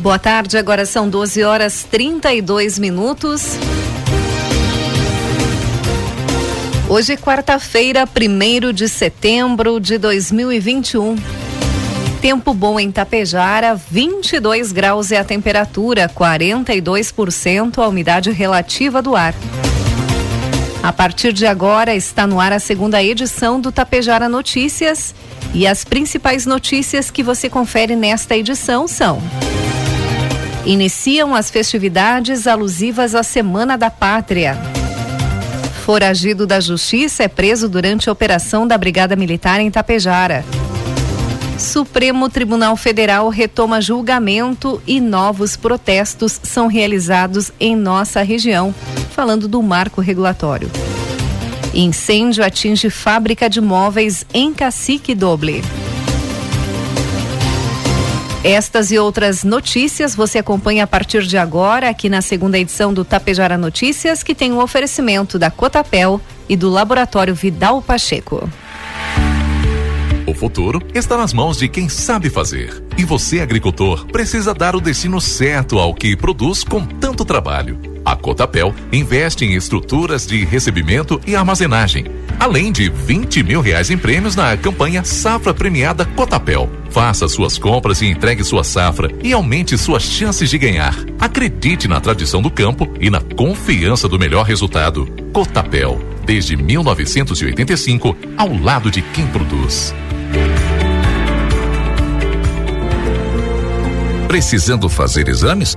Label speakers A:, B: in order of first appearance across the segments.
A: Boa tarde, agora são 12 horas 32 minutos. Hoje, quarta-feira, 1 de setembro de 2021. Tempo bom em Tapejara, 22 graus é a temperatura, 42% a umidade relativa do ar. A partir de agora está no ar a segunda edição do Tapejara Notícias e as principais notícias que você confere nesta edição são: Iniciam as festividades alusivas à Semana da Pátria. Foragido da Justiça é preso durante a operação da Brigada Militar em Tapejara. Supremo Tribunal Federal retoma julgamento e novos protestos são realizados em nossa região, falando do marco regulatório. Incêndio atinge fábrica de móveis em Cacique Doble. Estas e outras notícias você acompanha a partir de agora aqui na segunda edição do Tapejara Notícias, que tem um oferecimento da Cotapel e do Laboratório Vidal Pacheco.
B: O futuro está nas mãos de quem sabe fazer. E você, agricultor, precisa dar o destino certo ao que produz com tanto trabalho. A Cotapel investe em estruturas de recebimento e armazenagem, além de 20 mil reais em prêmios na campanha Safra Premiada Cotapel. Faça suas compras e entregue sua safra e aumente suas chances de ganhar. Acredite na tradição do campo e na confiança do melhor resultado. Cotapel, desde 1985, ao lado de quem produz.
C: Precisando fazer exames?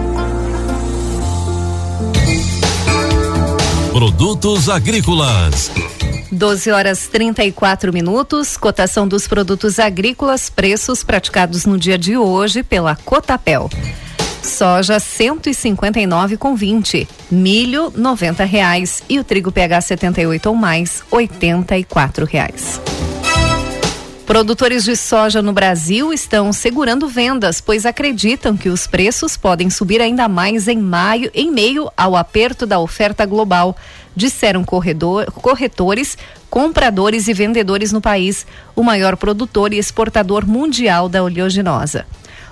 D: Produtos agrícolas.
A: 12 horas 34 minutos. Cotação dos produtos agrícolas, preços praticados no dia de hoje pela Cotapel. Soja 159 com 20, milho 90 reais e o trigo PH 78 ou mais 84 reais. Produtores de soja no Brasil estão segurando vendas, pois acreditam que os preços podem subir ainda mais em maio, em meio ao aperto da oferta global, disseram corredor, corretores, compradores e vendedores no país, o maior produtor e exportador mundial da oleaginosa.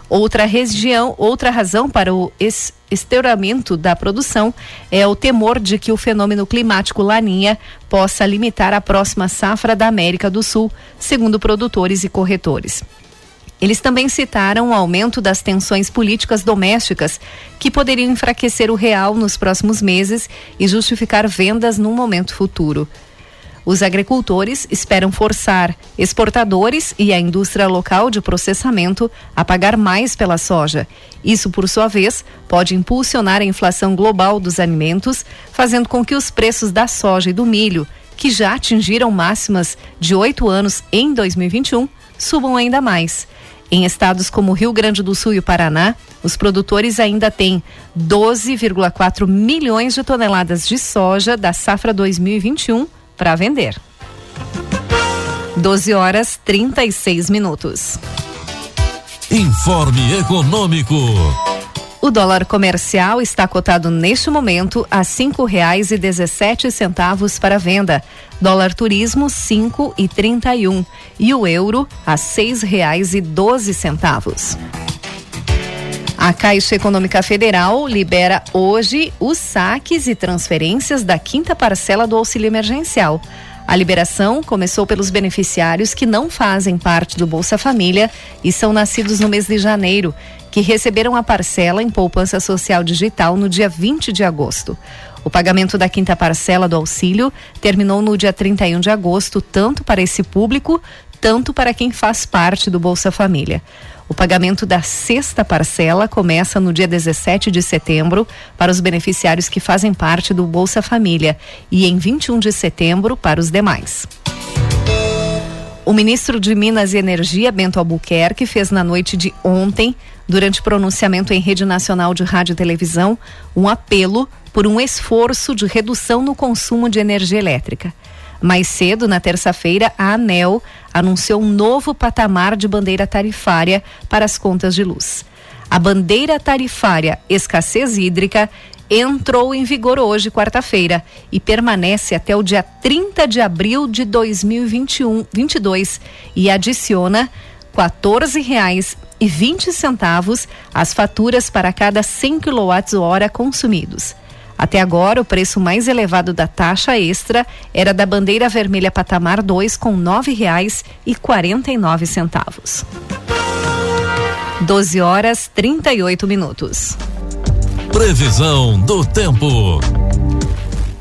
A: Outra região, outra razão para o estouramento da produção é o temor de que o fenômeno climático Laninha possa limitar a próxima safra da América do Sul, segundo produtores e corretores. Eles também citaram o aumento das tensões políticas domésticas, que poderiam enfraquecer o real nos próximos meses e justificar vendas num momento futuro. Os agricultores esperam forçar exportadores e a indústria local de processamento a pagar mais pela soja. Isso, por sua vez, pode impulsionar a inflação global dos alimentos, fazendo com que os preços da soja e do milho, que já atingiram máximas de oito anos em 2021, subam ainda mais. Em estados como Rio Grande do Sul e Paraná, os produtores ainda têm 12,4 milhões de toneladas de soja da safra 2021 para vender. 12 horas 36 minutos.
D: Informe Econômico.
A: O dólar comercial está cotado neste momento a cinco reais e dezessete centavos para venda. Dólar turismo cinco e trinta e um e o euro a seis reais e doze centavos. A Caixa Econômica Federal libera hoje os saques e transferências da quinta parcela do auxílio emergencial. A liberação começou pelos beneficiários que não fazem parte do Bolsa Família e são nascidos no mês de janeiro, que receberam a parcela em poupança social digital no dia 20 de agosto. O pagamento da quinta parcela do auxílio terminou no dia 31 de agosto, tanto para esse público, tanto para quem faz parte do Bolsa Família. O pagamento da sexta parcela começa no dia 17 de setembro para os beneficiários que fazem parte do Bolsa Família e em 21 de setembro para os demais. O ministro de Minas e Energia, Bento Albuquerque, fez na noite de ontem, durante pronunciamento em rede nacional de rádio e televisão, um apelo por um esforço de redução no consumo de energia elétrica. Mais cedo, na terça-feira, a ANEL anunciou um novo patamar de bandeira tarifária para as contas de luz. A bandeira tarifária escassez hídrica entrou em vigor hoje, quarta-feira, e permanece até o dia 30 de abril de 2021, 22 e adiciona R$ 14,20 às faturas para cada 100 kWh consumidos. Até agora, o preço mais elevado da taxa extra era da bandeira vermelha patamar 2 com R$ 9,49. 12 horas 38 minutos.
D: Previsão do tempo.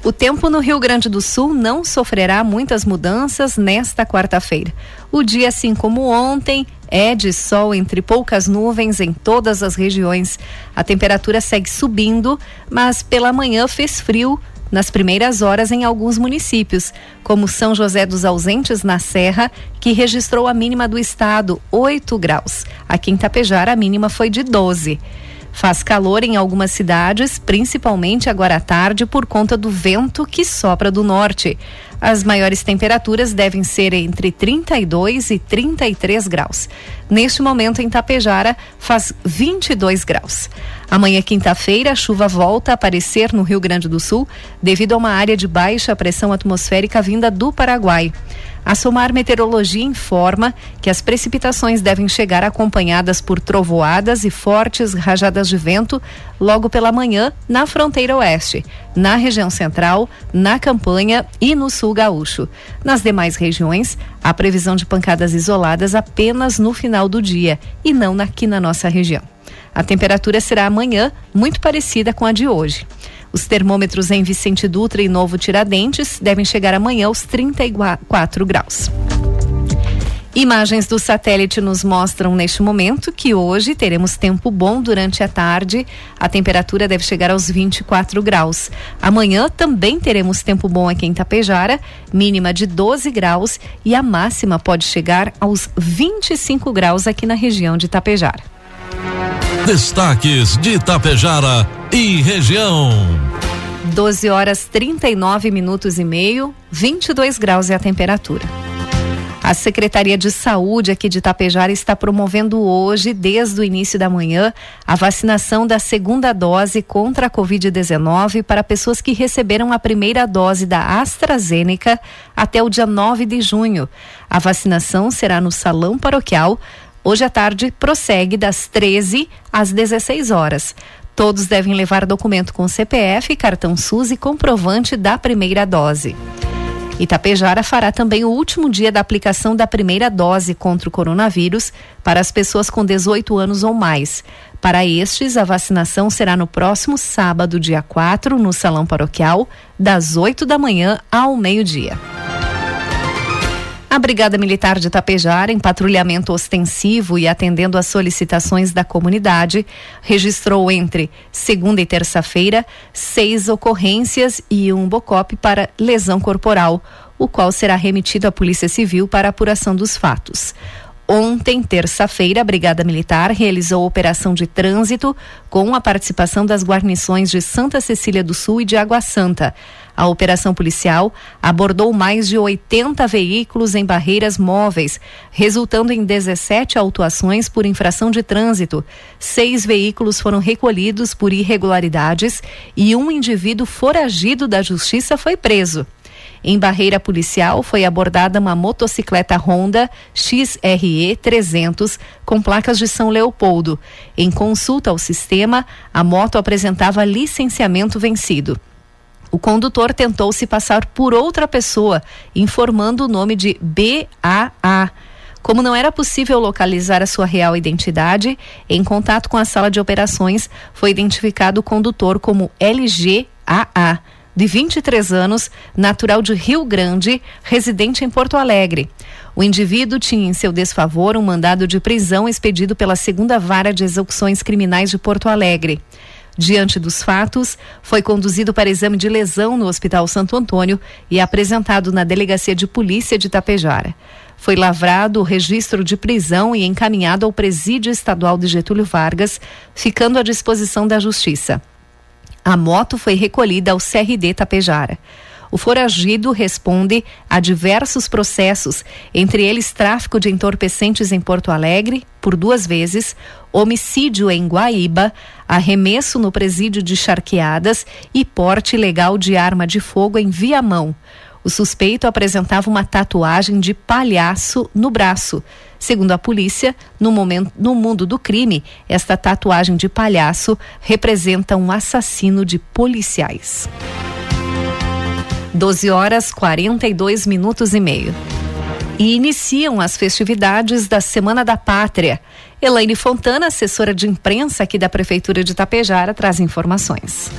A: O tempo no Rio Grande do Sul não sofrerá muitas mudanças nesta quarta-feira. O dia, assim como ontem, é de sol entre poucas nuvens em todas as regiões. A temperatura segue subindo, mas pela manhã fez frio nas primeiras horas em alguns municípios, como São José dos Ausentes, na Serra, que registrou a mínima do estado, 8 graus. Aqui em Tapejar, a mínima foi de 12. Faz calor em algumas cidades, principalmente agora à tarde, por conta do vento que sopra do norte. As maiores temperaturas devem ser entre 32 e 33 graus. Neste momento, em Tapejara, faz 22 graus. Amanhã, quinta-feira, a chuva volta a aparecer no Rio Grande do Sul devido a uma área de baixa pressão atmosférica vinda do Paraguai. A Somar Meteorologia informa que as precipitações devem chegar acompanhadas por trovoadas e fortes rajadas de vento logo pela manhã na fronteira oeste, na região central, na campanha e no sul gaúcho. Nas demais regiões, há previsão de pancadas isoladas apenas no final do dia e não aqui na nossa região. A temperatura será amanhã muito parecida com a de hoje. Os termômetros em Vicente Dutra e Novo Tiradentes devem chegar amanhã aos 34 graus. Imagens do satélite nos mostram neste momento que hoje teremos tempo bom durante a tarde. A temperatura deve chegar aos 24 graus. Amanhã também teremos tempo bom aqui em Tapejara, mínima de 12 graus e a máxima pode chegar aos 25 graus aqui na região de Tapejara.
D: Destaques de Itapejara e região.
A: 12 horas 39 minutos e meio, 22 graus é a temperatura. A Secretaria de Saúde aqui de Itapejara está promovendo hoje, desde o início da manhã, a vacinação da segunda dose contra a Covid-19 para pessoas que receberam a primeira dose da AstraZeneca até o dia 9 de junho. A vacinação será no Salão Paroquial Hoje à tarde prossegue das 13 às 16 horas. Todos devem levar documento com CPF, cartão SUS e comprovante da primeira dose. Itapejara fará também o último dia da aplicação da primeira dose contra o coronavírus para as pessoas com 18 anos ou mais. Para estes, a vacinação será no próximo sábado, dia 4, no Salão Paroquial, das 8 da manhã ao meio-dia. A Brigada Militar de Tapejar, em patrulhamento ostensivo e atendendo às solicitações da comunidade, registrou entre segunda e terça-feira seis ocorrências e um BOCOP para lesão corporal, o qual será remetido à Polícia Civil para apuração dos fatos. Ontem, terça-feira, a Brigada Militar realizou operação de trânsito com a participação das guarnições de Santa Cecília do Sul e de Água Santa. A operação policial abordou mais de 80 veículos em barreiras móveis, resultando em 17 autuações por infração de trânsito. Seis veículos foram recolhidos por irregularidades e um indivíduo foragido da justiça foi preso. Em barreira policial foi abordada uma motocicleta Honda XRE 300 com placas de São Leopoldo. Em consulta ao sistema, a moto apresentava licenciamento vencido. O condutor tentou se passar por outra pessoa, informando o nome de BAA. Como não era possível localizar a sua real identidade, em contato com a sala de operações, foi identificado o condutor como LGAA, de 23 anos, natural de Rio Grande, residente em Porto Alegre. O indivíduo tinha em seu desfavor um mandado de prisão expedido pela segunda vara de execuções criminais de Porto Alegre. Diante dos fatos, foi conduzido para exame de lesão no Hospital Santo Antônio e apresentado na Delegacia de Polícia de Tapejara. Foi lavrado o registro de prisão e encaminhado ao Presídio Estadual de Getúlio Vargas, ficando à disposição da Justiça. A moto foi recolhida ao CRD Tapejara. O foragido responde a diversos processos, entre eles tráfico de entorpecentes em Porto Alegre, por duas vezes, homicídio em Guaíba, arremesso no presídio de Charqueadas e porte ilegal de arma de fogo em Viamão. O suspeito apresentava uma tatuagem de palhaço no braço. Segundo a polícia, no, momento, no mundo do crime, esta tatuagem de palhaço representa um assassino de policiais. 12 horas 42 minutos e meio. E iniciam as festividades da Semana da Pátria. Elaine Fontana, assessora de imprensa aqui da Prefeitura de Tapejara, traz informações.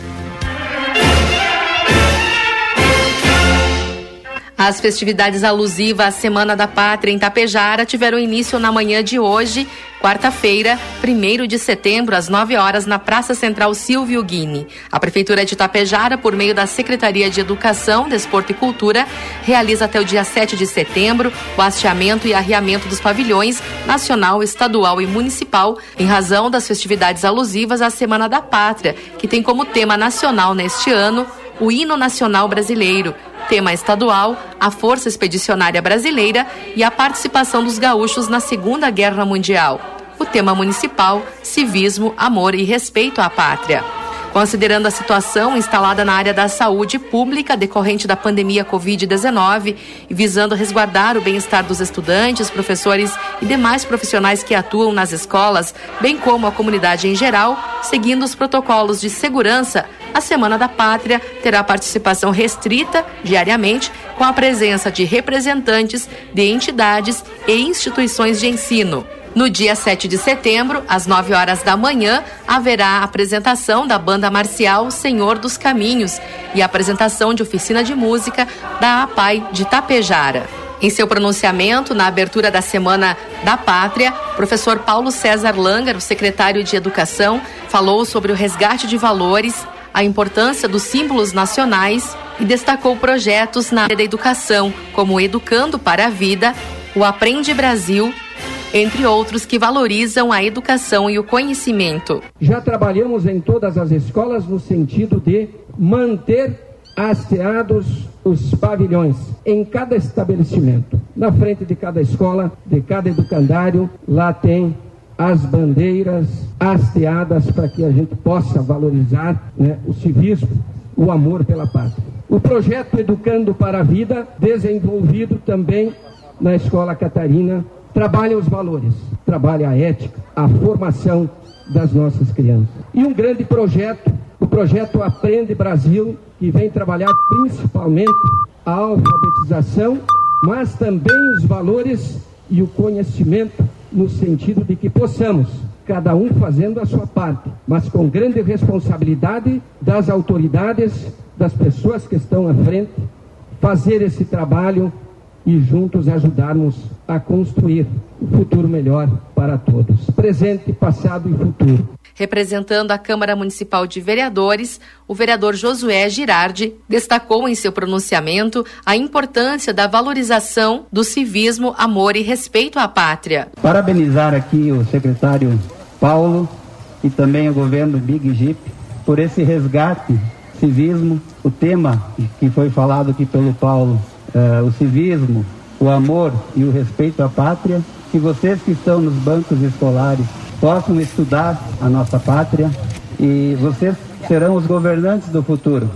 E: As festividades alusivas à Semana da Pátria em Tapejara tiveram início na manhã de hoje, quarta-feira, 1 de setembro, às 9 horas, na Praça Central Silvio Guini. A Prefeitura de Tapejara, por meio da Secretaria de Educação, Desporto e Cultura, realiza até o dia 7 de setembro o hasteamento e arriamento dos pavilhões nacional, estadual e municipal, em razão das festividades alusivas à Semana da Pátria, que tem como tema nacional neste ano o hino nacional brasileiro tema estadual, a Força Expedicionária Brasileira e a participação dos gaúchos na Segunda Guerra Mundial. O tema municipal, civismo, amor e respeito à pátria. Considerando a situação instalada na área da saúde pública decorrente da pandemia Covid-19 e visando resguardar o bem-estar dos estudantes, professores e demais profissionais que atuam nas escolas, bem como a comunidade em geral, seguindo os protocolos de segurança, a Semana da Pátria terá participação restrita diariamente com a presença de representantes de entidades e instituições de ensino. No dia 7 de setembro, às 9 horas da manhã, haverá a apresentação da banda marcial Senhor dos Caminhos e a apresentação de oficina de música da APAI de Tapejara. Em seu pronunciamento na abertura da Semana da Pátria, professor Paulo César Langer, o secretário de Educação, falou sobre o resgate de valores, a importância dos símbolos nacionais e destacou projetos na área da educação, como Educando para a Vida, o Aprende Brasil entre outros que valorizam a educação e o conhecimento.
F: Já trabalhamos em todas as escolas no sentido de manter hasteados os pavilhões em cada estabelecimento. Na frente de cada escola, de cada educandário, lá tem as bandeiras hasteadas para que a gente possa valorizar né, o civismo, o amor pela pátria. O projeto Educando para a Vida, desenvolvido também na Escola Catarina trabalha os valores, trabalha a ética, a formação das nossas crianças. E um grande projeto, o projeto Aprende Brasil, que vem trabalhar principalmente a alfabetização, mas também os valores e o conhecimento no sentido de que possamos cada um fazendo a sua parte, mas com grande responsabilidade das autoridades, das pessoas que estão à frente, fazer esse trabalho e juntos ajudarmos a construir um futuro melhor para todos, presente, passado e futuro.
E: Representando a Câmara Municipal de Vereadores, o vereador Josué Girardi destacou em seu pronunciamento a importância da valorização do civismo, amor e respeito à pátria.
G: Parabenizar aqui o secretário Paulo e também o governo Big Jeep por esse resgate civismo, o tema que foi falado aqui pelo Paulo uh, o civismo, o amor e o respeito à pátria, que vocês que estão nos bancos escolares possam estudar a nossa pátria e vocês serão os governantes do futuro.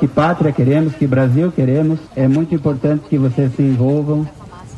G: Que pátria queremos, que Brasil queremos, é muito importante que vocês se envolvam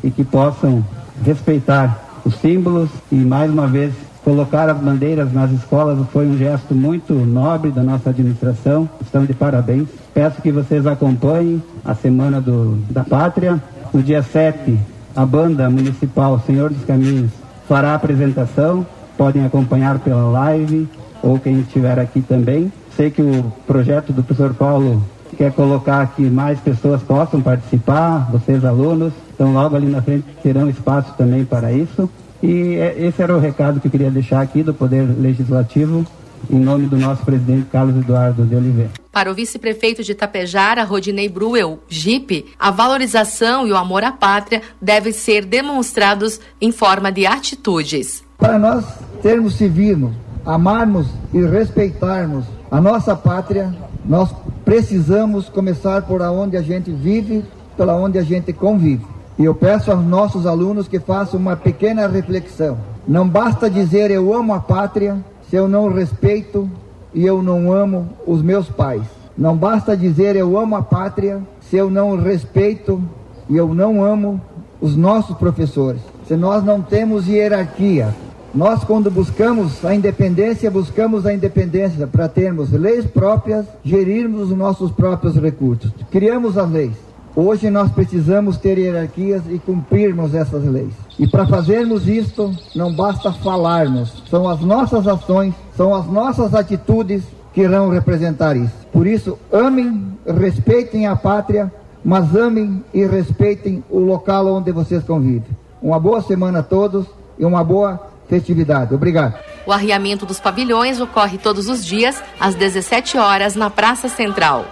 G: e que possam respeitar os símbolos e mais uma vez colocar as bandeiras nas escolas foi um gesto muito nobre da nossa administração. Estão de parabéns. Peço que vocês acompanhem a Semana do, da Pátria. No dia 7, a banda municipal Senhor dos Caminhos fará a apresentação. Podem acompanhar pela live ou quem estiver aqui também. Sei que o projeto do professor Paulo quer colocar que mais pessoas possam participar, vocês alunos. Então, logo ali na frente terão espaço também para isso. E é, esse era o recado que eu queria deixar aqui do Poder Legislativo, em nome do nosso presidente Carlos Eduardo de Oliveira.
E: Para o vice-prefeito de Itapejara, Rodinei Bruel, Jipe, a valorização e o amor à pátria devem ser demonstrados em forma de atitudes.
H: Para nós termos civismo, amarmos e respeitarmos a nossa pátria, nós precisamos começar por onde a gente vive, pela onde a gente convive. E eu peço aos nossos alunos que façam uma pequena reflexão. Não basta dizer eu amo a pátria se eu não respeito e eu não amo os meus pais. Não basta dizer eu amo a pátria se eu não respeito e eu não amo os nossos professores. Se nós não temos hierarquia, nós quando buscamos a independência, buscamos a independência para termos leis próprias, gerirmos os nossos próprios recursos. Criamos as leis. Hoje nós precisamos ter hierarquias e cumprirmos essas leis. E para fazermos isto, não basta falarmos, são as nossas ações, são as nossas atitudes que irão representar isso. Por isso, amem, respeitem a pátria, mas amem e respeitem o local onde vocês convivem. Uma boa semana a todos e uma boa festividade. Obrigado.
E: O arriamento dos pavilhões ocorre todos os dias às 17 horas na Praça Central.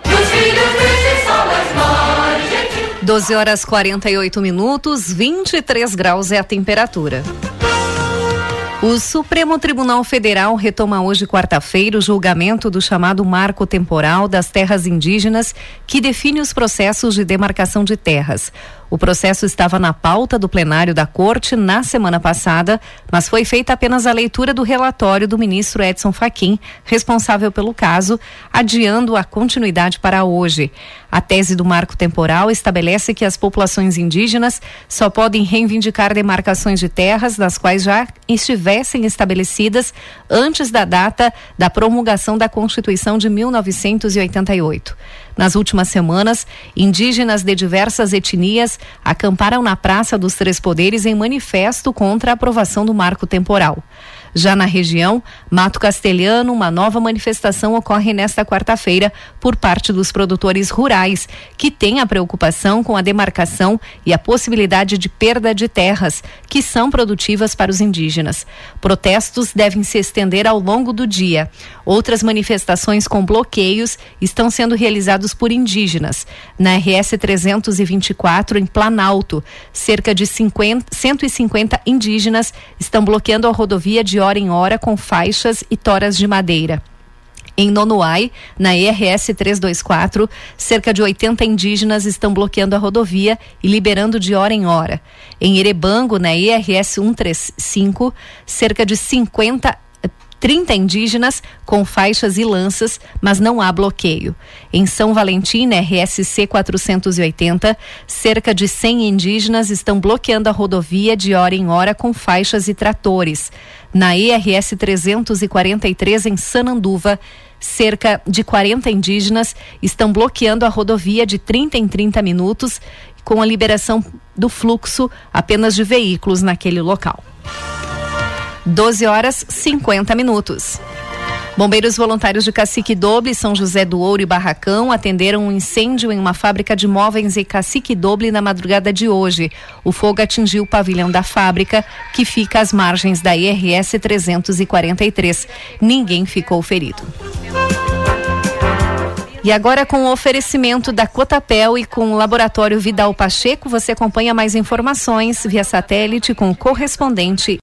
A: 12 horas 48 minutos, 23 graus é a temperatura. O Supremo Tribunal Federal retoma hoje, quarta-feira, o julgamento do chamado Marco Temporal das Terras Indígenas, que define os processos de demarcação de terras. O processo estava na pauta do plenário da Corte na semana passada, mas foi feita apenas a leitura do relatório do ministro Edson Fachin, responsável pelo caso, adiando a continuidade para hoje. A tese do marco temporal estabelece que as populações indígenas só podem reivindicar demarcações de terras das quais já estivessem estabelecidas antes da data da promulgação da Constituição de 1988. Nas últimas semanas, indígenas de diversas etnias acamparam na Praça dos Três Poderes em manifesto contra a aprovação do marco temporal. Já na região, Mato Castelhano, uma nova manifestação ocorre nesta quarta-feira por parte dos produtores rurais, que têm a preocupação com a demarcação e a possibilidade de perda de terras, que são produtivas para os indígenas. Protestos devem se estender ao longo do dia. Outras manifestações com bloqueios estão sendo realizados por indígenas. Na RS 324, em Planalto, cerca de 50, 150 indígenas estão bloqueando a rodovia de hora em hora com faixas e toras de madeira. Em Nonoai, na ERS 324, cerca de 80 indígenas estão bloqueando a rodovia e liberando de hora em hora. Em Erebango, na ERS 135, cerca de 50 30 indígenas com faixas e lanças, mas não há bloqueio. Em São Valentim, RSC 480, cerca de 100 indígenas estão bloqueando a rodovia de hora em hora com faixas e tratores. Na ERS 343, em Sananduva, cerca de 40 indígenas estão bloqueando a rodovia de 30 em 30 minutos, com a liberação do fluxo apenas de veículos naquele local. 12 horas 50 minutos. Bombeiros voluntários de Cacique Doble, São José do Ouro e Barracão atenderam um incêndio em uma fábrica de móveis em Cacique Doble na madrugada de hoje. O fogo atingiu o pavilhão da fábrica, que fica às margens da IRS 343. Ninguém ficou ferido. E agora com o oferecimento da Cotapel e com o Laboratório Vidal Pacheco, você acompanha mais informações via satélite com o correspondente